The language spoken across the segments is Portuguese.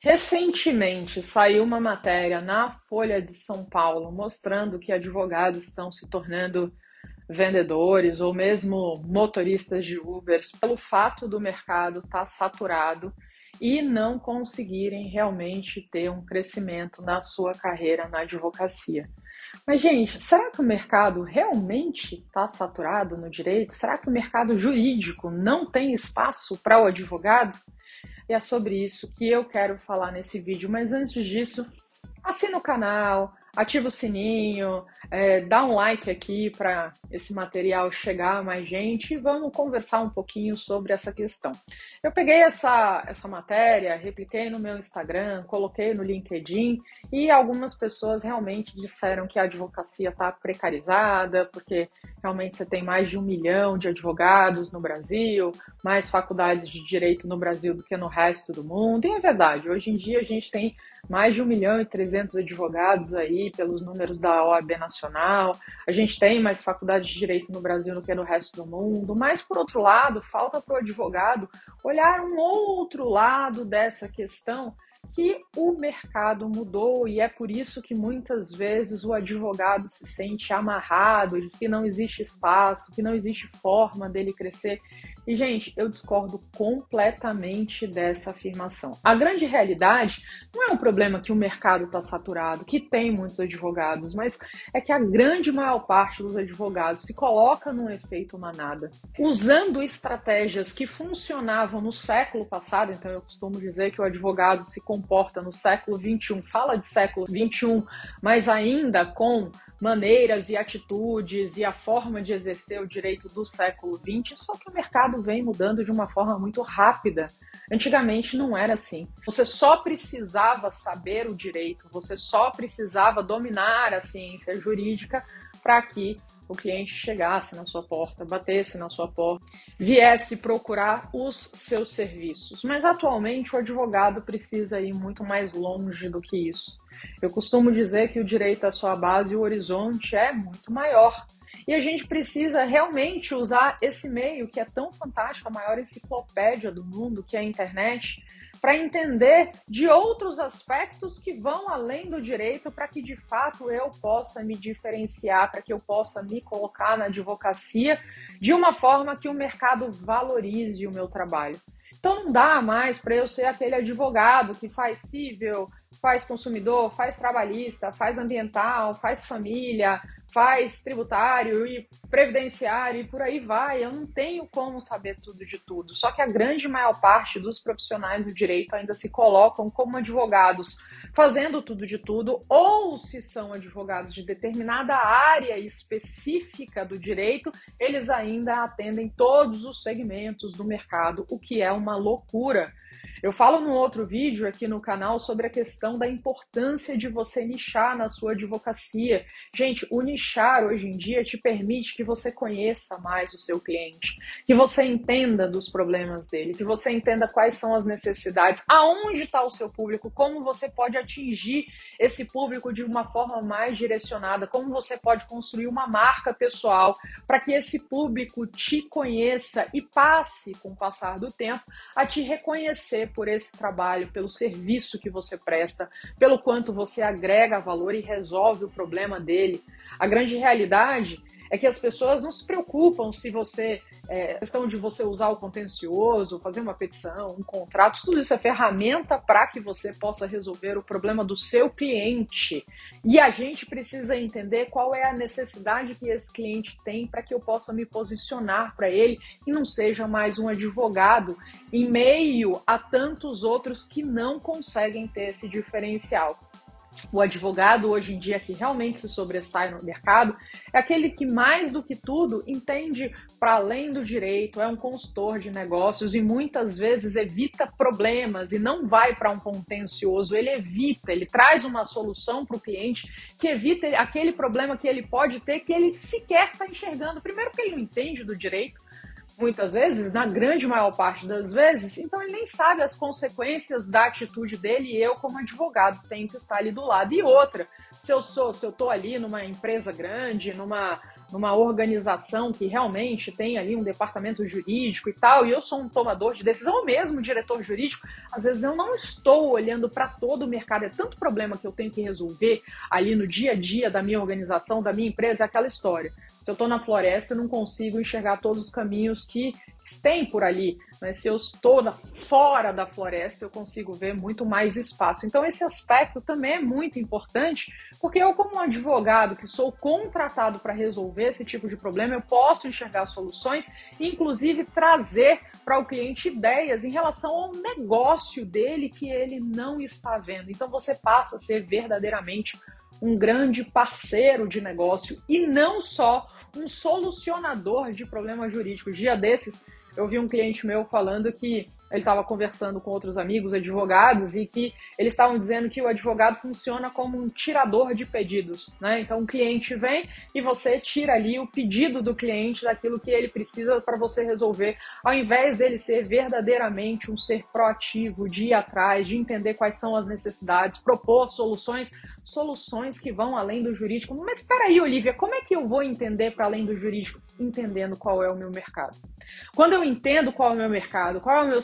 Recentemente saiu uma matéria na Folha de São Paulo mostrando que advogados estão se tornando vendedores ou mesmo motoristas de Uber pelo fato do mercado estar tá saturado e não conseguirem realmente ter um crescimento na sua carreira na advocacia. Mas, gente, será que o mercado realmente está saturado no direito? Será que o mercado jurídico não tem espaço para o advogado? E é sobre isso que eu quero falar nesse vídeo. Mas antes disso, assina o canal, ativa o sininho, é, dá um like aqui para esse material chegar a mais gente e vamos conversar um pouquinho sobre essa questão. Eu peguei essa, essa matéria, repliquei no meu Instagram, coloquei no LinkedIn e algumas pessoas realmente disseram que a advocacia está precarizada, porque realmente você tem mais de um milhão de advogados no Brasil, mais faculdades de direito no Brasil do que no resto do mundo. E é verdade, hoje em dia a gente tem mais de 1 milhão e 300 advogados aí, pelos números da OAB Nacional. A gente tem mais faculdades de direito no Brasil do que no resto do mundo. Mas, por outro lado, falta para o advogado olhar um outro lado dessa questão que o mercado mudou e é por isso que muitas vezes o advogado se sente amarrado, que não existe espaço, que não existe forma dele crescer. E, gente, eu discordo completamente dessa afirmação. A grande realidade não é um problema que o mercado está saturado, que tem muitos advogados, mas é que a grande maior parte dos advogados se coloca num efeito manada, usando estratégias que funcionavam no século passado. Então, eu costumo dizer que o advogado se comporta no século 21, fala de século 21, mas ainda com maneiras e atitudes e a forma de exercer o direito do século XX, só que o mercado vem mudando de uma forma muito rápida. Antigamente não era assim. Você só precisava saber o direito, você só precisava dominar a ciência jurídica para que o cliente chegasse na sua porta, batesse na sua porta, viesse procurar os seus serviços. Mas atualmente o advogado precisa ir muito mais longe do que isso. Eu costumo dizer que o direito à sua base e o horizonte é muito maior. E a gente precisa realmente usar esse meio que é tão fantástico, a maior enciclopédia do mundo, que é a internet, para entender de outros aspectos que vão além do direito para que de fato eu possa me diferenciar, para que eu possa me colocar na advocacia de uma forma que o mercado valorize o meu trabalho. Então não dá mais para eu ser aquele advogado que faz civil, faz consumidor, faz trabalhista, faz ambiental, faz família, faz tributário e previdenciário e por aí vai. Eu não tenho como saber tudo de tudo. Só que a grande maior parte dos profissionais do direito ainda se colocam como advogados fazendo tudo de tudo, ou se são advogados de determinada área específica do direito, eles ainda atendem todos os segmentos do mercado, o que é uma loucura. Eu falo no outro vídeo aqui no canal sobre a questão da importância de você nichar na sua advocacia. Gente, o nichar hoje em dia te permite que você conheça mais o seu cliente, que você entenda dos problemas dele, que você entenda quais são as necessidades, aonde está o seu público, como você pode atingir esse público de uma forma mais direcionada, como você pode construir uma marca pessoal para que esse público te conheça e passe, com o passar do tempo, a te reconhecer por esse trabalho, pelo serviço que você presta, pelo quanto você agrega valor e resolve o problema dele. A grande realidade é que as pessoas não se preocupam se você é, questão de você usar o contencioso, fazer uma petição, um contrato, tudo isso é ferramenta para que você possa resolver o problema do seu cliente. E a gente precisa entender qual é a necessidade que esse cliente tem para que eu possa me posicionar para ele e não seja mais um advogado em meio a tantos outros que não conseguem ter esse diferencial o advogado hoje em dia que realmente se sobressai no mercado é aquele que mais do que tudo entende para além do direito, é um consultor de negócios e muitas vezes evita problemas e não vai para um contencioso, ele evita, ele traz uma solução para o cliente que evita aquele problema que ele pode ter que ele sequer está enxergando. Primeiro porque ele não entende do direito, muitas vezes, na grande maior parte das vezes, então ele nem sabe as consequências da atitude dele e eu, como advogado, tenho que estar ali do lado. E outra, se eu sou, se eu estou ali numa empresa grande, numa numa organização que realmente tem ali um departamento jurídico e tal, e eu sou um tomador de decisão, ou mesmo diretor jurídico, às vezes eu não estou olhando para todo o mercado. É tanto problema que eu tenho que resolver ali no dia a dia da minha organização, da minha empresa, é aquela história. Se eu estou na floresta, eu não consigo enxergar todos os caminhos que tem por ali. Né? Se eu estou na, fora da floresta, eu consigo ver muito mais espaço. Então, esse aspecto também é muito importante, porque eu, como advogado que sou contratado para resolver esse tipo de problema, eu posso enxergar soluções e, inclusive, trazer para o cliente ideias em relação ao negócio dele que ele não está vendo. Então, você passa a ser verdadeiramente um grande parceiro de negócio e não só um solucionador de problemas jurídicos. Dia desses, eu vi um cliente meu falando que ele estava conversando com outros amigos advogados e que eles estavam dizendo que o advogado funciona como um tirador de pedidos, né? Então o cliente vem e você tira ali o pedido do cliente daquilo que ele precisa para você resolver, ao invés dele ser verdadeiramente um ser proativo, de ir atrás, de entender quais são as necessidades, propor soluções, soluções que vão além do jurídico. Mas espera aí, Olivia, como é que eu vou entender para além do jurídico? Entendendo qual é o meu mercado. Quando eu entendo qual é o meu mercado, qual é o meu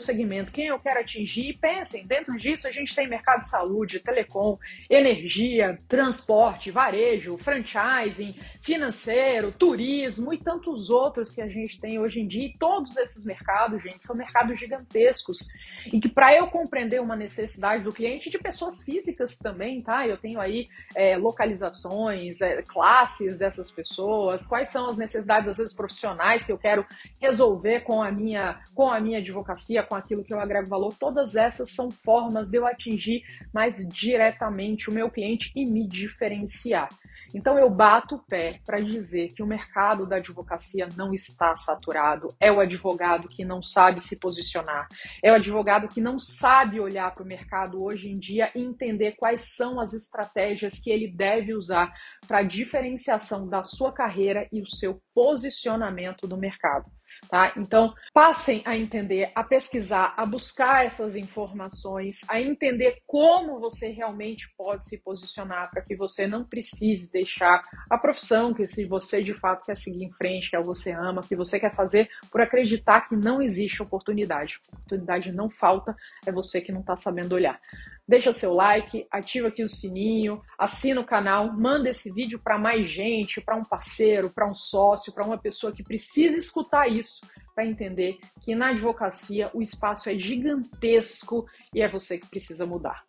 quem eu quero atingir, pensem, dentro disso a gente tem mercado de saúde, telecom, energia, transporte, varejo, franchising, financeiro, turismo e tantos outros que a gente tem hoje em dia. E todos esses mercados, gente, são mercados gigantescos. E que para eu compreender uma necessidade do cliente, de pessoas físicas também, tá? Eu tenho aí é, localizações, é, classes dessas pessoas, quais são as necessidades, às vezes, profissionais que eu quero resolver com a minha, com a minha advocacia, com aquilo que eu agrego valor. Todas essas são formas de eu atingir mais diretamente o meu cliente e me diferenciar. Então eu bato o pé para dizer que o mercado da advocacia não está saturado. É o advogado que não sabe se posicionar. É o advogado que não sabe olhar para o mercado hoje em dia e entender quais são as estratégias que ele deve usar para diferenciação da sua carreira e o seu posicionamento no mercado. Tá? Então, passem a entender, a pesquisar, a buscar essas informações, a entender como você realmente pode se posicionar para que você não precise deixar a profissão que se você de fato quer seguir em frente, que é o que você ama, que você quer fazer, por acreditar que não existe oportunidade. Oportunidade não falta, é você que não está sabendo olhar. Deixa o seu like, ativa aqui o sininho, assina o canal, manda esse vídeo para mais gente, para um parceiro, para um sócio, para uma pessoa que precisa escutar isso para entender que na advocacia o espaço é gigantesco e é você que precisa mudar.